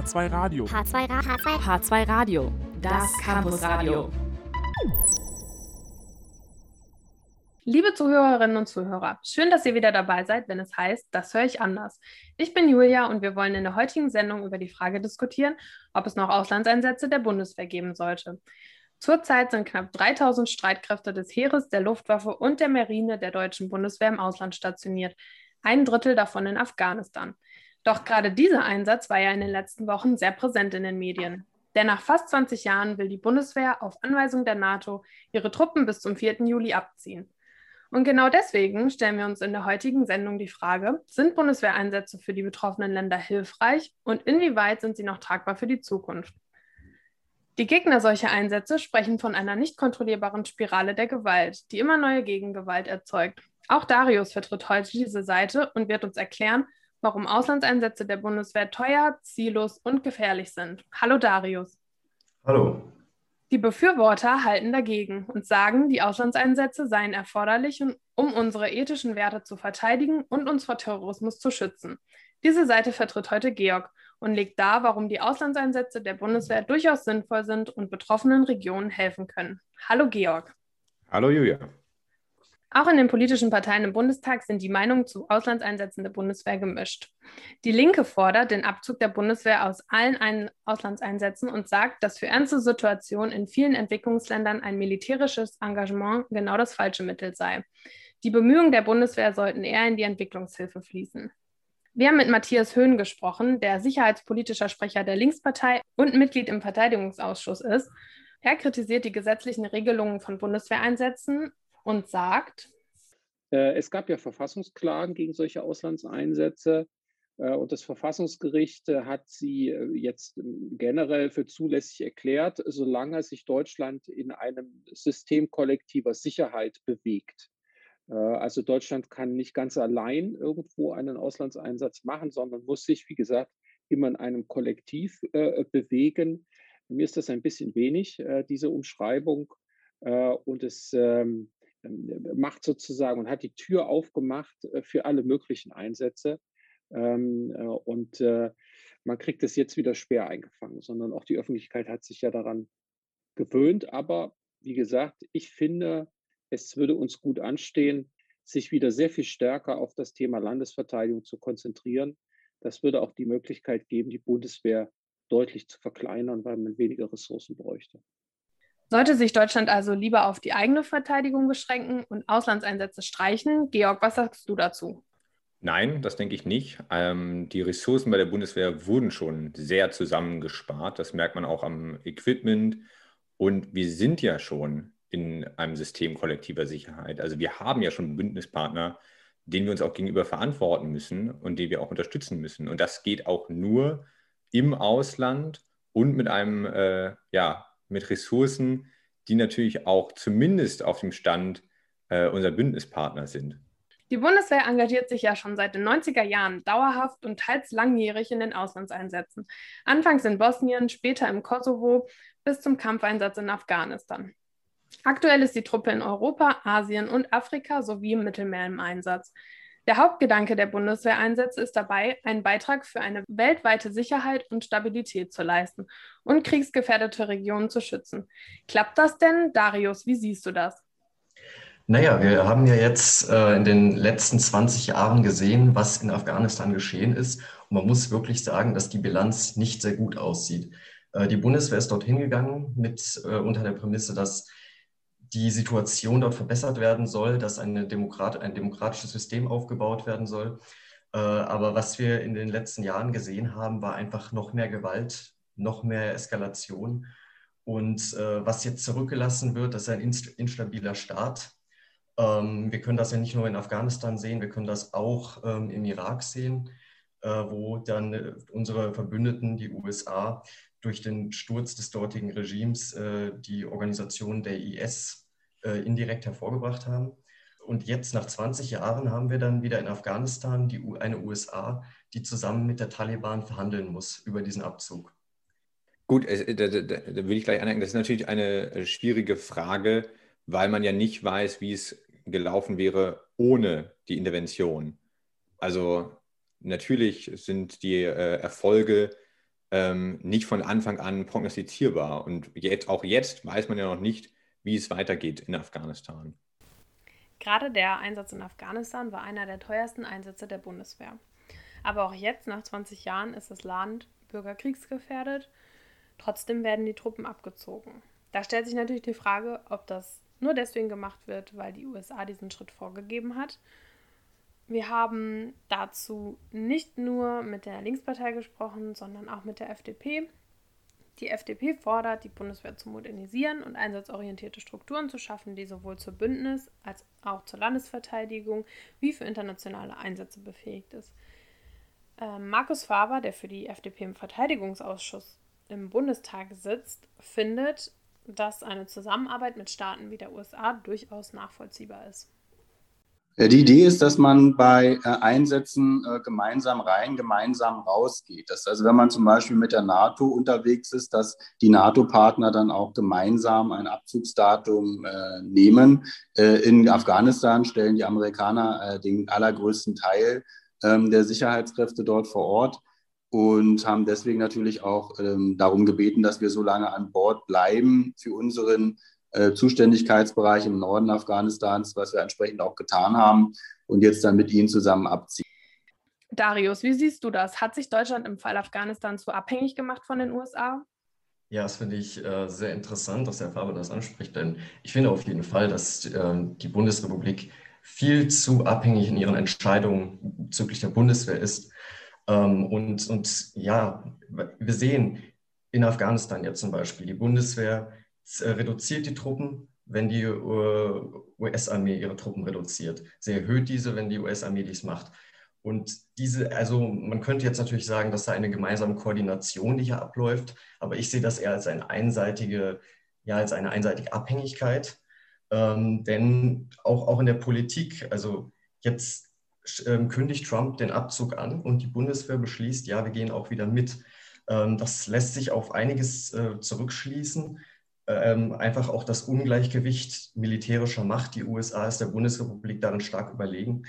H2 Radio. H2, Ra H2, H2 Radio. Das Campusradio. Liebe Zuhörerinnen und Zuhörer, schön, dass ihr wieder dabei seid, wenn es heißt, das höre ich anders. Ich bin Julia und wir wollen in der heutigen Sendung über die Frage diskutieren, ob es noch Auslandseinsätze der Bundeswehr geben sollte. Zurzeit sind knapp 3000 Streitkräfte des Heeres, der Luftwaffe und der Marine der deutschen Bundeswehr im Ausland stationiert, ein Drittel davon in Afghanistan. Doch gerade dieser Einsatz war ja in den letzten Wochen sehr präsent in den Medien. Denn nach fast 20 Jahren will die Bundeswehr auf Anweisung der NATO ihre Truppen bis zum 4. Juli abziehen. Und genau deswegen stellen wir uns in der heutigen Sendung die Frage, sind Bundeswehreinsätze für die betroffenen Länder hilfreich und inwieweit sind sie noch tragbar für die Zukunft? Die Gegner solcher Einsätze sprechen von einer nicht kontrollierbaren Spirale der Gewalt, die immer neue Gegengewalt erzeugt. Auch Darius vertritt heute diese Seite und wird uns erklären, warum Auslandseinsätze der Bundeswehr teuer, ziellos und gefährlich sind. Hallo Darius. Hallo. Die Befürworter halten dagegen und sagen, die Auslandseinsätze seien erforderlich, um unsere ethischen Werte zu verteidigen und uns vor Terrorismus zu schützen. Diese Seite vertritt heute Georg und legt dar, warum die Auslandseinsätze der Bundeswehr durchaus sinnvoll sind und betroffenen Regionen helfen können. Hallo Georg. Hallo Julia. Auch in den politischen Parteien im Bundestag sind die Meinungen zu Auslandseinsätzen der Bundeswehr gemischt. Die Linke fordert den Abzug der Bundeswehr aus allen Ein Auslandseinsätzen und sagt, dass für ernste Situationen in vielen Entwicklungsländern ein militärisches Engagement genau das falsche Mittel sei. Die Bemühungen der Bundeswehr sollten eher in die Entwicklungshilfe fließen. Wir haben mit Matthias Höhn gesprochen, der sicherheitspolitischer Sprecher der Linkspartei und Mitglied im Verteidigungsausschuss ist. Er kritisiert die gesetzlichen Regelungen von Bundeswehreinsätzen und sagt, äh, es gab ja Verfassungsklagen gegen solche Auslandseinsätze. Äh, und das Verfassungsgericht äh, hat sie jetzt ähm, generell für zulässig erklärt, solange sich Deutschland in einem System kollektiver Sicherheit bewegt. Also Deutschland kann nicht ganz allein irgendwo einen Auslandseinsatz machen, sondern muss sich, wie gesagt, immer in einem Kollektiv bewegen. Mir ist das ein bisschen wenig, diese Umschreibung. Und es ähm, macht sozusagen und hat die Tür aufgemacht äh, für alle möglichen Einsätze. Ähm, äh, und äh, man kriegt es jetzt wieder schwer eingefangen, sondern auch die Öffentlichkeit hat sich ja daran gewöhnt. Aber wie gesagt, ich finde, es würde uns gut anstehen, sich wieder sehr viel stärker auf das Thema Landesverteidigung zu konzentrieren. Das würde auch die Möglichkeit geben, die Bundeswehr deutlich zu verkleinern, weil man weniger Ressourcen bräuchte. Sollte sich Deutschland also lieber auf die eigene Verteidigung beschränken und Auslandseinsätze streichen? Georg, was sagst du dazu? Nein, das denke ich nicht. Ähm, die Ressourcen bei der Bundeswehr wurden schon sehr zusammengespart. Das merkt man auch am Equipment. Und wir sind ja schon in einem System kollektiver Sicherheit. Also wir haben ja schon Bündnispartner, denen wir uns auch gegenüber verantworten müssen und die wir auch unterstützen müssen. Und das geht auch nur im Ausland und mit einem äh, ja, mit Ressourcen, die natürlich auch zumindest auf dem Stand äh, unserer Bündnispartner sind. Die Bundeswehr engagiert sich ja schon seit den 90er Jahren dauerhaft und teils langjährig in den Auslandseinsätzen. Anfangs in Bosnien, später im Kosovo bis zum Kampfeinsatz in Afghanistan. Aktuell ist die Truppe in Europa, Asien und Afrika sowie im Mittelmeer im Einsatz. Der Hauptgedanke der Bundeswehreinsätze ist dabei, einen Beitrag für eine weltweite Sicherheit und Stabilität zu leisten und kriegsgefährdete Regionen zu schützen. Klappt das denn? Darius, wie siehst du das? Naja, wir haben ja jetzt äh, in den letzten 20 Jahren gesehen, was in Afghanistan geschehen ist. Und man muss wirklich sagen, dass die Bilanz nicht sehr gut aussieht. Äh, die Bundeswehr ist dorthin gegangen mit äh, unter der Prämisse, dass die Situation dort verbessert werden soll, dass Demokrat, ein demokratisches System aufgebaut werden soll. Äh, aber was wir in den letzten Jahren gesehen haben, war einfach noch mehr Gewalt, noch mehr Eskalation. Und äh, was jetzt zurückgelassen wird, das ist ein instabiler Staat. Ähm, wir können das ja nicht nur in Afghanistan sehen, wir können das auch ähm, im Irak sehen, äh, wo dann unsere Verbündeten, die USA, durch den Sturz des dortigen Regimes äh, die Organisation der IS äh, indirekt hervorgebracht haben. Und jetzt nach 20 Jahren haben wir dann wieder in Afghanistan die, eine USA, die zusammen mit der Taliban verhandeln muss über diesen Abzug. Gut, da, da, da will ich gleich anhängen. Das ist natürlich eine äh, schwierige Frage, weil man ja nicht weiß, wie es gelaufen wäre ohne die Intervention. Also natürlich sind die äh, Erfolge ähm, nicht von Anfang an prognostizierbar. Und jetzt, auch jetzt weiß man ja noch nicht, wie es weitergeht in Afghanistan. Gerade der Einsatz in Afghanistan war einer der teuersten Einsätze der Bundeswehr. Aber auch jetzt, nach 20 Jahren, ist das Land bürgerkriegsgefährdet. Trotzdem werden die Truppen abgezogen. Da stellt sich natürlich die Frage, ob das nur deswegen gemacht wird, weil die USA diesen Schritt vorgegeben hat. Wir haben dazu nicht nur mit der Linkspartei gesprochen, sondern auch mit der FDP. Die FDP fordert, die Bundeswehr zu modernisieren und einsatzorientierte Strukturen zu schaffen, die sowohl zur Bündnis- als auch zur Landesverteidigung wie für internationale Einsätze befähigt ist. Ähm, Markus Faber, der für die FDP im Verteidigungsausschuss im Bundestag sitzt, findet, dass eine Zusammenarbeit mit Staaten wie der USA durchaus nachvollziehbar ist. Die Idee ist, dass man bei äh, Einsätzen äh, gemeinsam rein, gemeinsam rausgeht. Dass also wenn man zum Beispiel mit der NATO unterwegs ist, dass die NATO-Partner dann auch gemeinsam ein Abzugsdatum äh, nehmen. in Afghanistan stellen die Amerikaner den allergrößten Teil ähm, der Sicherheitskräfte dort vor Ort und haben deswegen natürlich auch ähm, darum gebeten, dass wir so lange an Bord bleiben für unseren äh, Zuständigkeitsbereich im Norden Afghanistans, was wir entsprechend auch getan haben und jetzt dann mit ihnen zusammen abziehen. Darius, wie siehst du das? Hat sich Deutschland im Fall Afghanistan zu abhängig gemacht von den USA? Ja, das finde ich äh, sehr interessant, dass Herr Faber das anspricht, denn ich finde auf jeden Fall, dass äh, die Bundesrepublik viel zu abhängig in ihren Entscheidungen bezüglich der Bundeswehr ist. Ähm, und, und ja, wir sehen in Afghanistan jetzt zum Beispiel, die Bundeswehr äh, reduziert die Truppen, wenn die äh, US-Armee ihre Truppen reduziert. Sie erhöht diese, wenn die US-Armee dies macht. Und diese, also man könnte jetzt natürlich sagen, dass da eine gemeinsame Koordination, die hier abläuft, aber ich sehe das eher als eine einseitige, ja, als eine einseitige Abhängigkeit. Ähm, denn auch, auch in der Politik, also jetzt ähm, kündigt Trump den Abzug an und die Bundeswehr beschließt, ja, wir gehen auch wieder mit. Ähm, das lässt sich auf einiges äh, zurückschließen. Ähm, einfach auch das Ungleichgewicht militärischer Macht. Die USA ist der Bundesrepublik darin stark überlegen.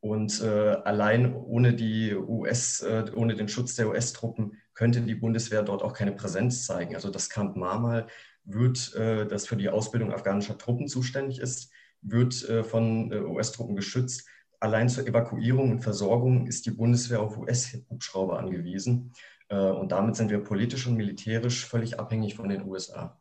Und äh, allein ohne die US, äh, ohne den Schutz der US-Truppen könnte die Bundeswehr dort auch keine Präsenz zeigen. Also das Camp Marmal wird, äh, das für die Ausbildung afghanischer Truppen zuständig ist, wird äh, von äh, US-Truppen geschützt. Allein zur Evakuierung und Versorgung ist die Bundeswehr auf US-Hubschrauber angewiesen. Äh, und damit sind wir politisch und militärisch völlig abhängig von den USA.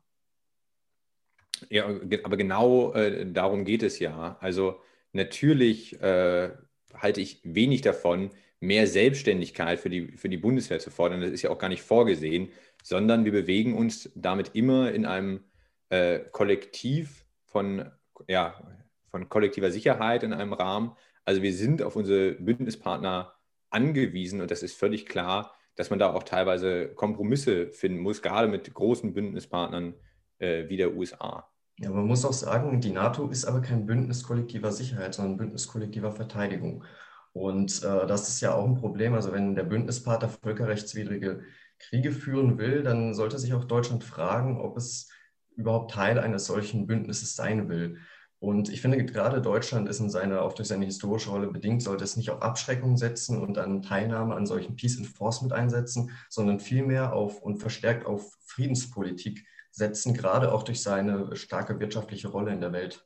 Ja, aber genau äh, darum geht es ja. Also natürlich äh, halte ich wenig davon, mehr Selbstständigkeit für die, für die Bundeswehr zu fordern. Das ist ja auch gar nicht vorgesehen, sondern wir bewegen uns damit immer in einem äh, Kollektiv von, ja, von kollektiver Sicherheit in einem Rahmen. Also wir sind auf unsere Bündnispartner angewiesen und das ist völlig klar, dass man da auch teilweise Kompromisse finden muss, gerade mit großen Bündnispartnern äh, wie der USA. Ja, man muss auch sagen, die NATO ist aber kein Bündnis kollektiver Sicherheit, sondern Bündnis kollektiver Verteidigung. Und äh, das ist ja auch ein Problem. Also wenn der Bündnispartner völkerrechtswidrige Kriege führen will, dann sollte sich auch Deutschland fragen, ob es überhaupt Teil eines solchen Bündnisses sein will. Und ich finde, gerade Deutschland ist in seiner, auch durch seine historische Rolle bedingt, sollte es nicht auf Abschreckung setzen und an Teilnahme an solchen Peace Enforcement einsetzen, sondern vielmehr auf und verstärkt auf Friedenspolitik setzen, gerade auch durch seine starke wirtschaftliche Rolle in der Welt.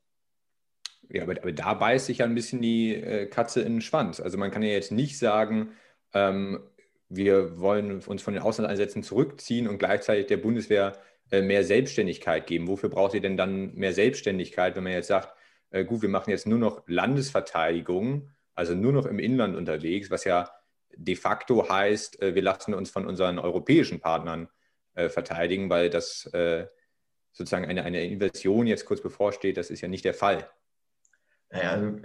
Ja, aber, aber da beißt sich ja ein bisschen die äh, Katze in den Schwanz. Also man kann ja jetzt nicht sagen, ähm, wir wollen uns von den Auslandseinsätzen zurückziehen und gleichzeitig der Bundeswehr äh, mehr Selbstständigkeit geben. Wofür braucht sie denn dann mehr Selbstständigkeit, wenn man jetzt sagt, äh, gut, wir machen jetzt nur noch Landesverteidigung, also nur noch im Inland unterwegs, was ja de facto heißt, äh, wir lassen uns von unseren europäischen Partnern äh, verteidigen, weil das äh, sozusagen eine, eine Invasion jetzt kurz bevorsteht. Das ist ja nicht der Fall. Naja,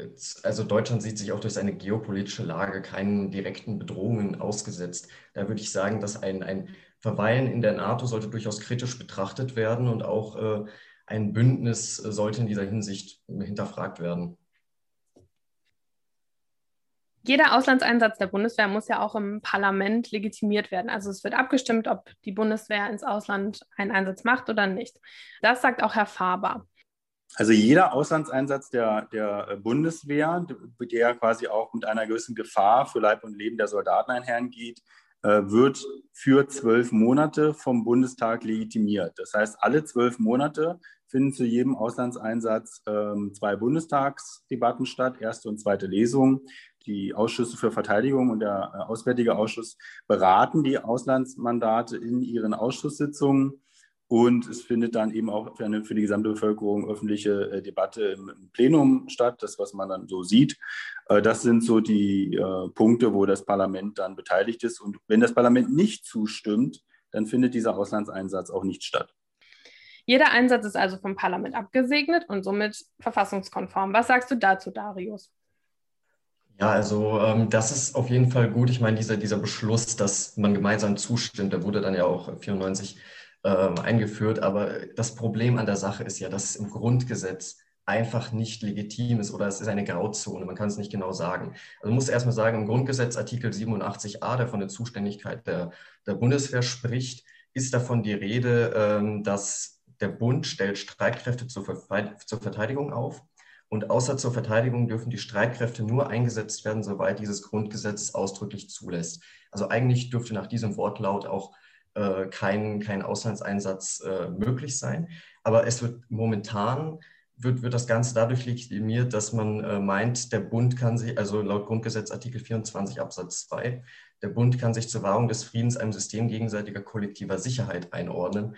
also Deutschland sieht sich auch durch seine geopolitische Lage keinen direkten Bedrohungen ausgesetzt. Da würde ich sagen, dass ein, ein Verweilen in der NATO sollte durchaus kritisch betrachtet werden und auch äh, ein Bündnis sollte in dieser Hinsicht hinterfragt werden. Jeder Auslandseinsatz der Bundeswehr muss ja auch im Parlament legitimiert werden. Also es wird abgestimmt, ob die Bundeswehr ins Ausland einen Einsatz macht oder nicht. Das sagt auch Herr Faber. Also jeder Auslandseinsatz der, der Bundeswehr, der quasi auch mit einer gewissen Gefahr für Leib und Leben der Soldaten einhergeht, wird für zwölf Monate vom Bundestag legitimiert. Das heißt, alle zwölf Monate finden zu jedem Auslandseinsatz ähm, zwei Bundestagsdebatten statt, erste und zweite Lesung. Die Ausschüsse für Verteidigung und der äh, Auswärtige Ausschuss beraten die Auslandsmandate in ihren Ausschusssitzungen. Und es findet dann eben auch für, eine, für die gesamte Bevölkerung öffentliche äh, Debatte im, im, Plenum statt, das, was man dann so sieht. Äh, das sind so die äh, Punkte, wo das Parlament dann beteiligt ist. Und wenn das Parlament nicht zustimmt, dann findet dieser Auslandseinsatz auch nicht statt. Jeder Einsatz ist also vom Parlament abgesegnet und somit verfassungskonform. Was sagst du dazu, Darius? Ja, also ähm, das ist auf jeden Fall gut. Ich meine, dieser, dieser Beschluss, dass man gemeinsam zustimmt, der wurde dann ja auch 94 äh, eingeführt. Aber das Problem an der Sache ist ja, dass es im Grundgesetz einfach nicht legitim ist oder es ist eine Grauzone, man kann es nicht genau sagen. Also man muss erstmal sagen, im Grundgesetz Artikel 87a, der von der Zuständigkeit der, der Bundeswehr spricht, ist davon die Rede, ähm, dass der Bund stellt Streitkräfte zur, zur Verteidigung auf und außer zur Verteidigung dürfen die Streitkräfte nur eingesetzt werden, soweit dieses Grundgesetz ausdrücklich zulässt. Also eigentlich dürfte nach diesem Wortlaut auch äh, kein, kein Auslandseinsatz äh, möglich sein. Aber es wird momentan wird, wird das Ganze dadurch legitimiert, dass man äh, meint, der Bund kann sich, also laut Grundgesetz Artikel 24 Absatz 2, der Bund kann sich zur Wahrung des Friedens einem System gegenseitiger kollektiver Sicherheit einordnen.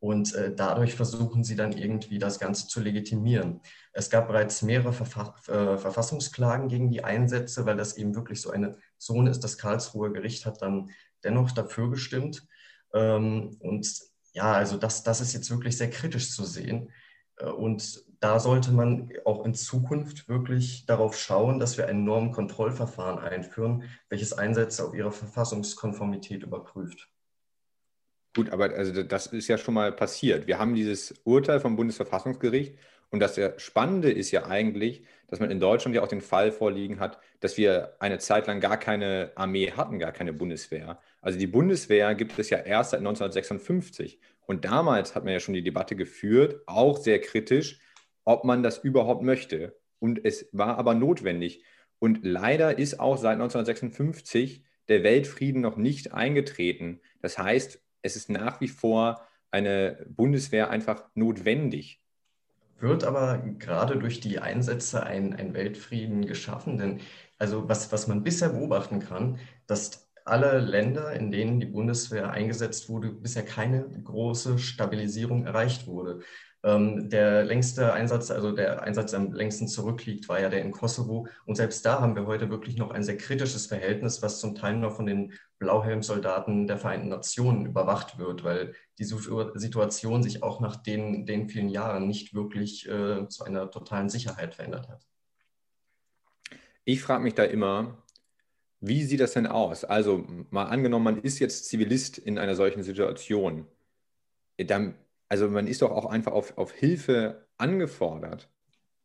Und äh, dadurch versuchen sie dann irgendwie das Ganze zu legitimieren. Es gab bereits mehrere Verfa äh, Verfassungsklagen gegen die Einsätze, weil das eben wirklich so eine Zone ist. Das Karlsruher Gericht hat dann dennoch dafür gestimmt. Ähm, und ja, also das, das ist jetzt wirklich sehr kritisch zu sehen. Äh, und da sollte man auch in Zukunft wirklich darauf schauen, dass wir ein Normkontrollverfahren einführen, welches Einsätze auf ihre Verfassungskonformität überprüft. Gut, aber also das ist ja schon mal passiert. Wir haben dieses Urteil vom Bundesverfassungsgericht und das Spannende ist ja eigentlich, dass man in Deutschland ja auch den Fall vorliegen hat, dass wir eine Zeit lang gar keine Armee hatten, gar keine Bundeswehr. Also die Bundeswehr gibt es ja erst seit 1956 und damals hat man ja schon die Debatte geführt, auch sehr kritisch, ob man das überhaupt möchte. Und es war aber notwendig. Und leider ist auch seit 1956 der Weltfrieden noch nicht eingetreten. Das heißt, es ist nach wie vor eine Bundeswehr einfach notwendig. Wird aber gerade durch die Einsätze ein, ein Weltfrieden geschaffen? Denn also was, was man bisher beobachten kann, dass alle Länder, in denen die Bundeswehr eingesetzt wurde, bisher keine große Stabilisierung erreicht wurde. Ähm, der längste Einsatz, also der Einsatz, der am längsten zurückliegt, war ja der in Kosovo. Und selbst da haben wir heute wirklich noch ein sehr kritisches Verhältnis, was zum Teil noch von den Blauhelmsoldaten der Vereinten Nationen überwacht wird, weil die Situation sich auch nach den, den vielen Jahren nicht wirklich äh, zu einer totalen Sicherheit verändert hat. Ich frage mich da immer, wie sieht das denn aus? Also mal angenommen, man ist jetzt Zivilist in einer solchen Situation. Dann also man ist doch auch einfach auf, auf Hilfe angefordert.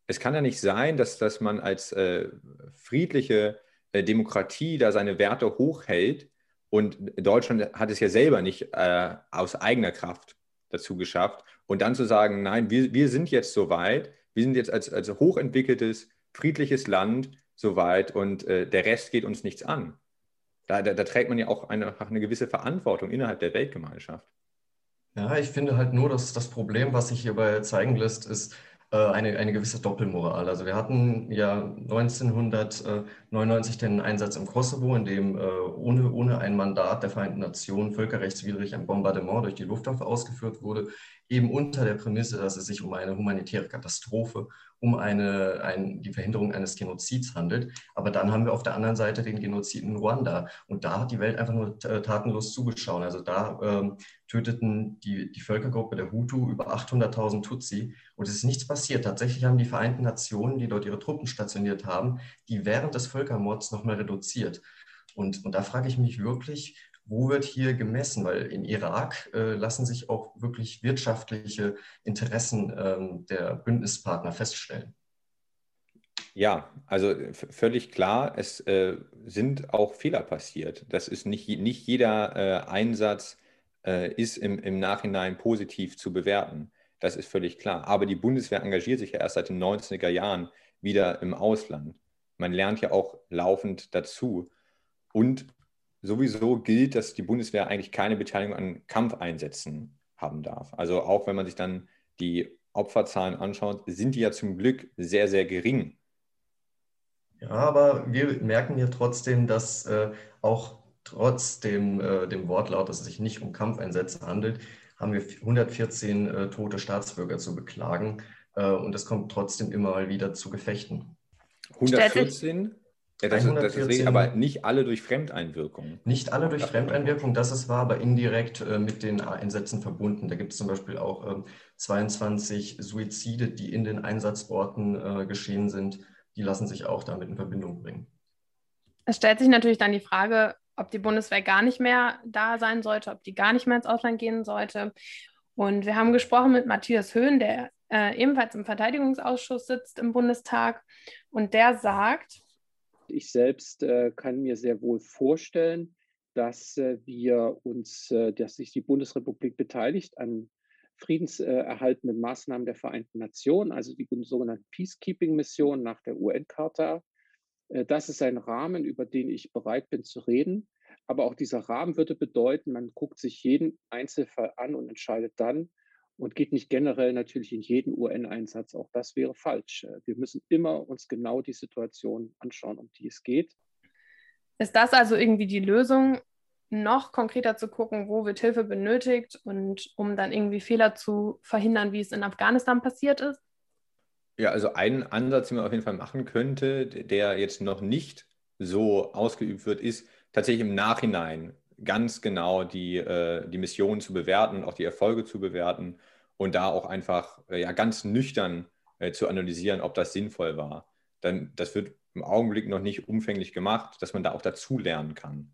Es kann ja nicht sein, dass, dass man als äh, friedliche äh, Demokratie da seine Werte hochhält und Deutschland hat es ja selber nicht äh, aus eigener Kraft dazu geschafft. Und dann zu sagen, nein, wir, wir sind jetzt so weit, wir sind jetzt als, als hochentwickeltes, friedliches Land so weit und äh, der Rest geht uns nichts an. Da, da, da trägt man ja auch eine, eine gewisse Verantwortung innerhalb der Weltgemeinschaft. Ja, ich finde halt nur, dass das Problem, was sich hierbei zeigen lässt, ist äh, eine, eine gewisse Doppelmoral. Also wir hatten ja 1999 den Einsatz im Kosovo, in dem äh, ohne, ohne ein Mandat der Vereinten Nationen völkerrechtswidrig ein Bombardement durch die Luftwaffe ausgeführt wurde, eben unter der Prämisse, dass es sich um eine humanitäre Katastrophe um eine, ein, die Verhinderung eines Genozids handelt. Aber dann haben wir auf der anderen Seite den Genozid in Ruanda. Und da hat die Welt einfach nur äh, tatenlos zugeschaut. Also da ähm, töteten die, die Völkergruppe der Hutu über 800.000 Tutsi. Und es ist nichts passiert. Tatsächlich haben die Vereinten Nationen, die dort ihre Truppen stationiert haben, die während des Völkermords nochmal reduziert. Und, und da frage ich mich wirklich, wo wird hier gemessen? Weil im Irak äh, lassen sich auch wirklich wirtschaftliche Interessen ähm, der Bündnispartner feststellen. Ja, also völlig klar, es äh, sind auch Fehler passiert. Das ist nicht, nicht jeder äh, Einsatz äh, ist im, im Nachhinein positiv zu bewerten. Das ist völlig klar. Aber die Bundeswehr engagiert sich ja erst seit den 90er Jahren wieder im Ausland. Man lernt ja auch laufend dazu. Und sowieso gilt, dass die Bundeswehr eigentlich keine Beteiligung an Kampfeinsätzen haben darf. Also auch wenn man sich dann die Opferzahlen anschaut, sind die ja zum Glück sehr, sehr gering. Ja, aber wir merken ja trotzdem, dass äh, auch trotz dem, äh, dem Wortlaut, dass es sich nicht um Kampfeinsätze handelt, haben wir 114 äh, tote Staatsbürger zu beklagen. Äh, und es kommt trotzdem immer mal wieder zu Gefechten. 114? Ja, das, 114, das ist aber nicht alle durch Fremdeinwirkung. Nicht alle durch Fremdeinwirkung, das ist wahr, aber indirekt äh, mit den Einsätzen verbunden. Da gibt es zum Beispiel auch äh, 22 Suizide, die in den Einsatzorten äh, geschehen sind. Die lassen sich auch damit in Verbindung bringen. Es stellt sich natürlich dann die Frage, ob die Bundeswehr gar nicht mehr da sein sollte, ob die gar nicht mehr ins Ausland gehen sollte. Und wir haben gesprochen mit Matthias Höhn, der äh, ebenfalls im Verteidigungsausschuss sitzt im Bundestag. Und der sagt, ich selbst äh, kann mir sehr wohl vorstellen, dass äh, wir uns, äh, dass sich die Bundesrepublik beteiligt an friedenserhaltenden Maßnahmen der Vereinten Nationen, also die sogenannten Peacekeeping-Missionen nach der UN-Charta. Äh, das ist ein Rahmen, über den ich bereit bin zu reden. Aber auch dieser Rahmen würde bedeuten, man guckt sich jeden Einzelfall an und entscheidet dann, und geht nicht generell natürlich in jeden UN-Einsatz. Auch das wäre falsch. Äh, wir müssen immer uns genau die Situation anschauen, um die es geht. Ist das also irgendwie die Lösung, noch konkreter zu gucken, wo wird Hilfe benötigt und um dann irgendwie Fehler zu verhindern, wie es in Afghanistan passiert ist? Ja, also ein Ansatz, den man auf jeden Fall machen könnte, der jetzt noch nicht so ausgeübt wird, ist tatsächlich im Nachhinein ganz genau die, äh, die Mission zu bewerten und auch die Erfolge zu bewerten und da auch einfach äh, ja, ganz nüchtern äh, zu analysieren, ob das sinnvoll war. Dann, das wird im Augenblick noch nicht umfänglich gemacht, dass man da auch dazu lernen kann.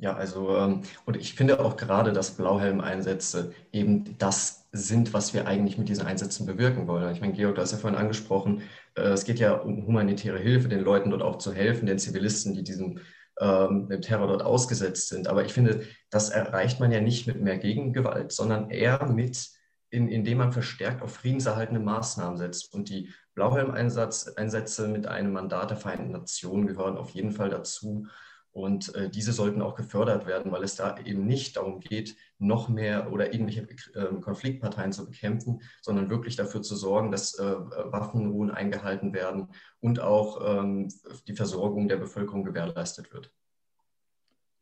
Ja, also ähm, und ich finde auch gerade, dass Blauhelm-Einsätze eben das sind, was wir eigentlich mit diesen Einsätzen bewirken wollen. Ich meine, Georg, du hast ja vorhin angesprochen, äh, es geht ja um humanitäre Hilfe, den Leuten dort auch zu helfen, den Zivilisten, die diesem ähm, dem Terror dort ausgesetzt sind. Aber ich finde, das erreicht man ja nicht mit mehr Gegengewalt, sondern eher mit, in, indem man verstärkt auf friedenserhaltende Maßnahmen setzt. Und die Blauhelm-Einsätze mit einem Mandat der Vereinten Nationen gehören auf jeden Fall dazu. Und äh, diese sollten auch gefördert werden, weil es da eben nicht darum geht, noch mehr oder irgendwelche äh, Konfliktparteien zu bekämpfen, sondern wirklich dafür zu sorgen, dass äh, Waffenruhen eingehalten werden und auch ähm, die Versorgung der Bevölkerung gewährleistet wird.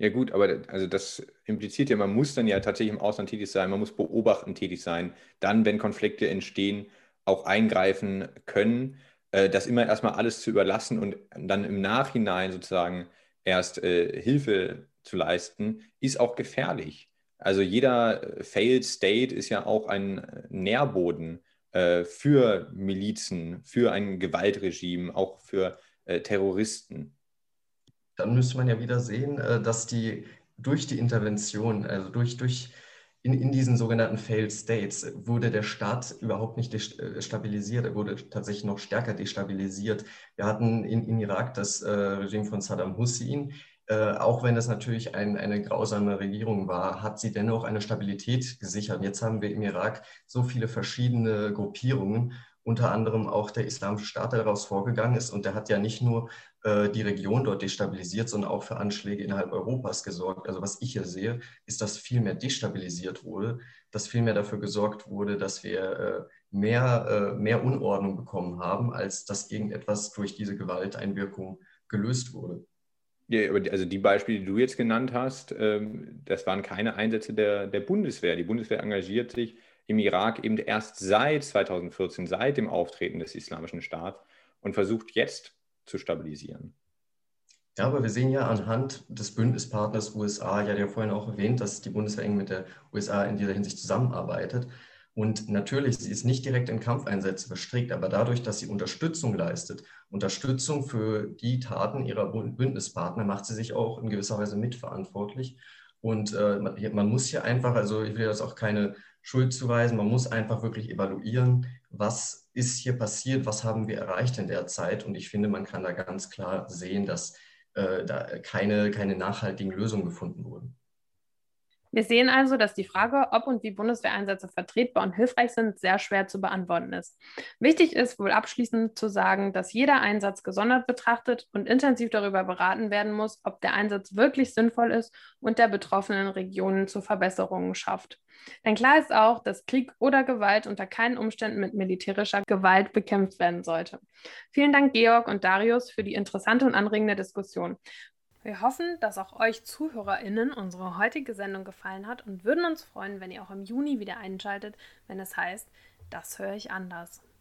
Ja gut, aber also das impliziert ja, man muss dann ja tatsächlich im Ausland tätig sein, man muss beobachten tätig sein, dann, wenn Konflikte entstehen, auch eingreifen können, äh, das immer erstmal alles zu überlassen und dann im Nachhinein sozusagen erst äh, Hilfe zu leisten, ist auch gefährlich. Also jeder äh, Failed State ist ja auch ein äh, Nährboden äh, für Milizen, für ein Gewaltregime, auch für äh, Terroristen. Dann müsste man ja wieder sehen, äh, dass die durch die Intervention, also durch, durch in, in diesen sogenannten Failed States wurde der Staat überhaupt nicht stabilisiert, er wurde tatsächlich noch stärker destabilisiert. Wir hatten in, in Irak das äh, Regime von Saddam Hussein. Äh, auch wenn es natürlich ein, eine grausame Regierung war, hat sie dennoch eine Stabilität gesichert. Jetzt haben wir im Irak so viele verschiedene Gruppierungen, unter anderem auch der Islamische Staat, der daraus vorgegangen ist. Und der hat ja nicht nur äh, die Region dort destabilisiert, sondern auch für Anschläge innerhalb Europas gesorgt. Also was ich hier sehe, ist, dass viel mehr destabilisiert wurde, dass viel mehr dafür gesorgt wurde, dass wir äh, mehr, äh, mehr Unordnung bekommen haben, als dass irgendetwas durch diese Gewalteinwirkung gelöst wurde. Ja, also die Beispiele, die du jetzt genannt hast, ähm, das waren keine Einsätze der, der Bundeswehr. Die Bundeswehr engagiert sich im Irak eben erst seit 2014, seit dem Auftreten des Islamischen Staats und versucht jetzt zu stabilisieren. Ja, aber wir sehen ja anhand des Bündnispartners USA, ja, der vorhin auch erwähnt, dass die Bundeswehr eng mit der USA in dieser Hinsicht zusammenarbeitet. Und natürlich, sie ist nicht direkt in Kampfeinsätze verstrickt, aber dadurch, dass sie Unterstützung leistet, Unterstützung für die Taten ihrer Bündnispartner, macht sie sich auch in gewisser Weise mitverantwortlich. Und äh, man, man, muss hier einfach, also ich will das auch keine Schuld zuweisen, man muss einfach wirklich evaluieren, was ist hier passiert, was haben wir erreicht in der Zeit. Und ich finde, man kann da ganz klar sehen, dass äh, da keine, keine nachhaltigen Lösungen gefunden wurden. Wir sehen also, dass die Frage, ob und wie Bundeswehreinsätze vertretbar und hilfreich sind, sehr schwer zu beantworten ist. Wichtig ist wohl abschließend zu sagen, dass jeder Einsatz gesondert betrachtet und intensiv darüber beraten werden muss, ob der Einsatz wirklich sinnvoll ist und der betroffenen Regionen zu Verbesserungen schafft. Denn klar ist auch, dass Krieg oder Gewalt unter keinen Umständen mit militärischer Gewalt bekämpft werden sollte. Vielen Dank, Georg und Darius, für die interessante und anregende Diskussion. Wir hoffen, dass auch euch ZuhörerInnen unsere heutige Sendung gefallen hat und würden uns freuen, wenn ihr auch im Juni wieder einschaltet, wenn es heißt, das höre ich anders.